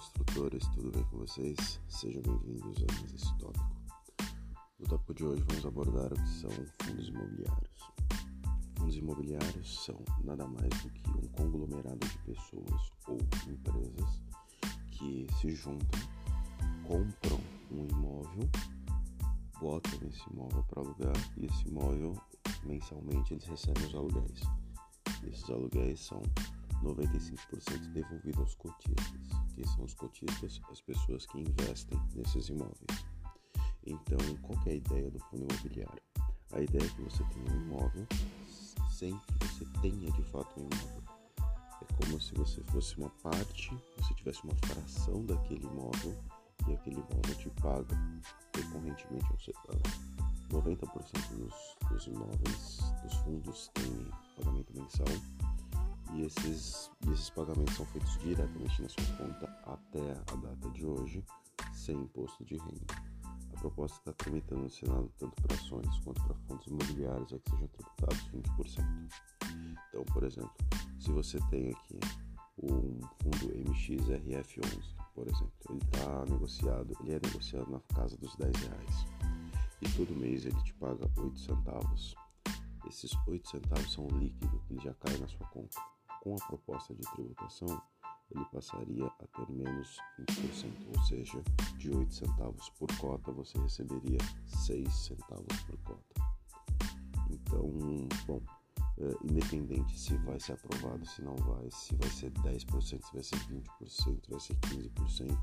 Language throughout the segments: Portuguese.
construtores, tudo bem com vocês? Sejam bem-vindos a mais esse tópico. No tópico de hoje vamos abordar o que são fundos imobiliários. Fundos imobiliários são nada mais do que um conglomerado de pessoas ou empresas que se juntam, compram um imóvel, botam esse imóvel para alugar e esse imóvel mensalmente eles recebem os aluguéis. Esses aluguéis são 95% devolvido aos cotistas. que são os cotistas? As pessoas que investem nesses imóveis. Então, qual é a ideia do fundo imobiliário? A ideia é que você tenha um imóvel sem que você tenha de fato um imóvel. É como se você fosse uma parte, você tivesse uma fração daquele imóvel e aquele imóvel te paga recorrentemente. 90% dos, dos imóveis, dos fundos, têm pagamento mensal e esses, esses pagamentos são feitos diretamente na sua conta até a data de hoje, sem imposto de renda. A proposta está tramitando no Senado tanto para ações quanto para fundos imobiliários é que sejam tributados 20%. Então, por exemplo, se você tem aqui um fundo MXRF11, por exemplo, ele está negociado, ele é negociado na casa dos 10 reais e todo mês ele te paga 8 centavos. Esses 8 centavos são líquido, ele já cai na sua conta com a proposta de tributação, ele passaria a ter menos 20%, ou seja, de 8 centavos por cota você receberia 6 centavos por cota. Então, bom, é, independente se vai ser aprovado, se não vai, se vai ser 10%, se vai ser 20%, se vai ser 15%,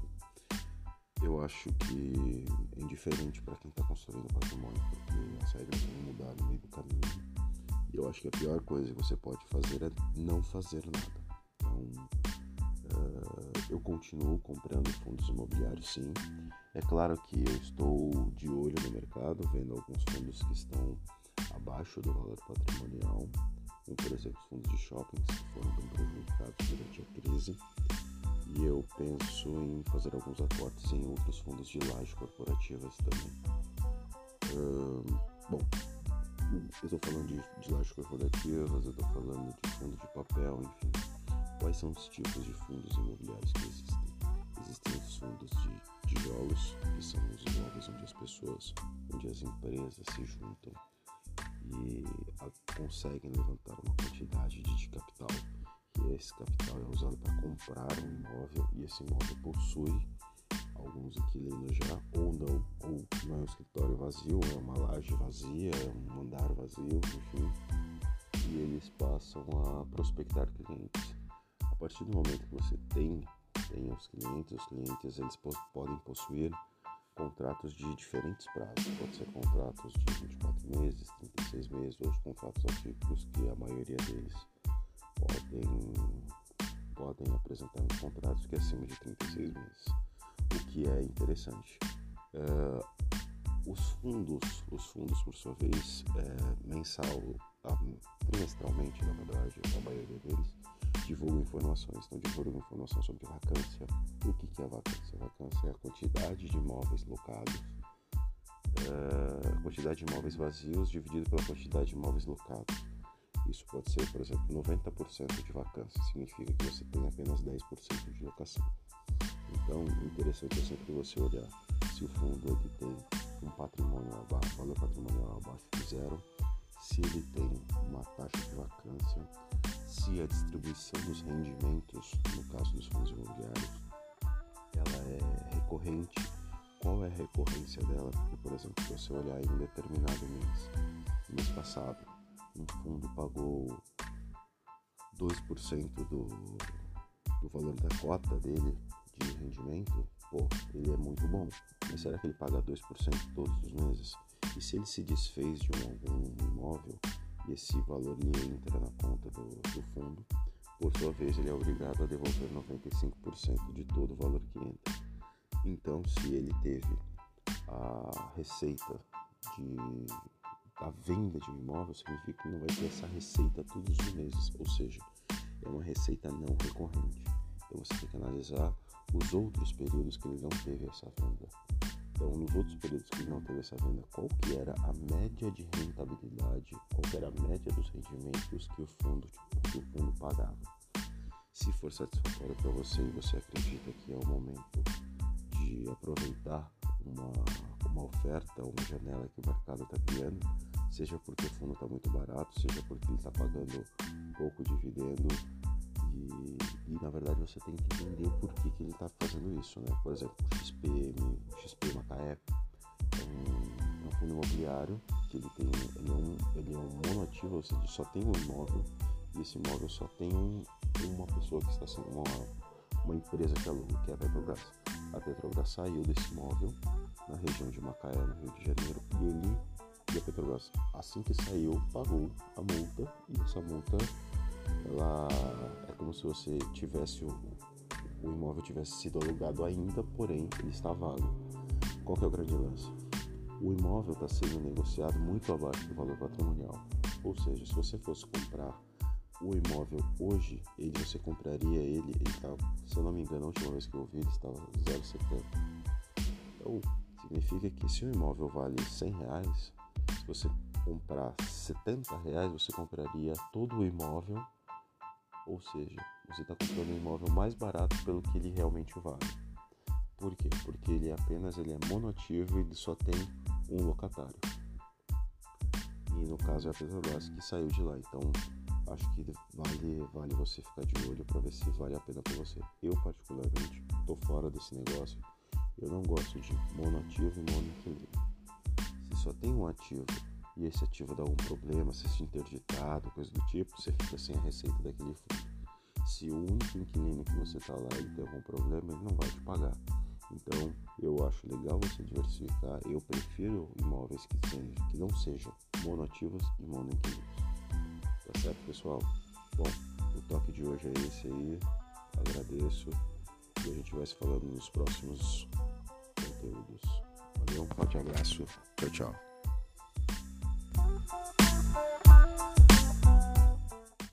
eu acho que é indiferente para quem está construindo patrimônio, porque as regras vão mudar no meio do caminho eu acho que a pior coisa que você pode fazer é não fazer nada. Então, uh, eu continuo comprando fundos imobiliários, sim. É claro que eu estou de olho no mercado, vendo alguns fundos que estão abaixo do valor patrimonial, como por exemplo fundos de shoppings que foram bem prejudicados durante a crise. E eu penso em fazer alguns aportes em outros fundos de laje corporativas também. Uh, bom, eu estou falando de, de lajes corporativas, eu estou falando de fundo de papel, enfim. Quais são os tipos de fundos imobiliários que existem? Existem os fundos de tijolos, que são os imóveis onde as pessoas, onde as empresas se juntam e a, conseguem levantar uma quantidade de, de capital. E esse capital é usado para comprar um imóvel e esse imóvel possui alguns inquilinos já, ou não, ou não é um escritório vazio, é uma laje vazia, é um andar vazio, enfim, e eles passam a prospectar clientes. A partir do momento que você tem, tem os clientes, os clientes eles podem possuir contratos de diferentes prazos, pode ser contratos de 24 meses, 36 meses, ou os contratos atípicos que a maioria deles podem, podem apresentar uns contratos que é acima de 36 meses que é interessante. Uh, os fundos, os fundos por sua vez, é, mensal, trimestralmente, na verdade, a maioria deles, divulgam informações. Então, divulgam informação sobre vacância. O que, que é vacância? Vacância é a quantidade de imóveis locados, é, a quantidade de imóveis vazios dividido pela quantidade de imóveis locados. Isso pode ser, por exemplo, 90% de vacância, significa que você tem apenas 10% de locação. Então, interessante é sempre você olhar se o fundo ele tem um patrimônio abaixo, valor patrimonial abaixo de zero, se ele tem uma taxa de vacância, se a distribuição dos rendimentos, no caso dos fundos imobiliários, ela é recorrente, qual é a recorrência dela? Porque, por exemplo, se você olhar em um determinado mês, mês passado, um fundo pagou 2% do, do valor da cota dele de rendimento, pô, ele é muito bom. Mas será que ele paga 2% todos os meses? E se ele se desfez de um, algum imóvel e esse valor entra na conta do, do fundo, por sua vez ele é obrigado a devolver 95% de todo o valor que entra. Então, se ele teve a receita de a venda de um imóvel, significa que não vai ter essa receita todos os meses, ou seja, é uma receita não recorrente. Então você tem que analisar os outros períodos que ele não teve essa venda. Então, nos outros períodos que ele não teve essa venda, qual que era a média de rentabilidade, qual que era a média dos rendimentos que o fundo, que o fundo pagava. Se for satisfatório para você e você acredita que é o momento de aproveitar uma, uma oferta, uma janela que o mercado está criando, seja porque o fundo está muito barato, seja porque ele está pagando pouco dividendo e, e, na verdade você tem que entender o porquê que ele está fazendo isso, né? Por exemplo, o XPM, XP Macaé é um, é um fundo imobiliário que ele tem, ele é um, ele é um monoativo, ou seja, só tem um imóvel e esse imóvel só tem um, uma pessoa que está sendo uma, uma empresa que aluga, que é a Petrobras. A Petrobras saiu desse imóvel na região de Macaé, no Rio de Janeiro, e ele e a Petrobras, assim que saiu, pagou a multa e essa multa ela é como se você tivesse o, o imóvel tivesse sido alugado ainda, porém ele está vago. Qual é o grande lance? O imóvel está sendo negociado muito abaixo do valor patrimonial. Ou seja, se você fosse comprar o imóvel hoje, ele você compraria ele, ele tá, se eu não me engano, a última vez que eu vi ele estava 0,70. Então, significa que se o imóvel vale 100 reais, se você comprar 70 reais, você compraria todo o imóvel, ou seja, você está comprando um imóvel mais barato pelo que ele realmente vale. Por quê? Porque ele é apenas ele é monotivo e ele só tem um locatário. E no caso é a Petrobras que saiu de lá. Então acho que vale, vale você ficar de olho para ver se vale a pena para você. Eu, particularmente, estou fora desse negócio. Eu não gosto de monoativo e monoinquilino. Se só tem um ativo e esse ativo dá algum problema, se é interditado, coisa do tipo, você fica sem a receita daquele fundo. Se o único inquilino que você está lá ele tem algum problema, ele não vai te pagar. Então, eu acho legal você diversificar. Eu prefiro imóveis que, que não sejam monoativos e monoinquilinos. Tá certo, pessoal? Bom, o toque de hoje é esse aí. Agradeço e a gente vai se falando nos próximos conteúdos. Valeu, um forte abraço. Tchau, tchau.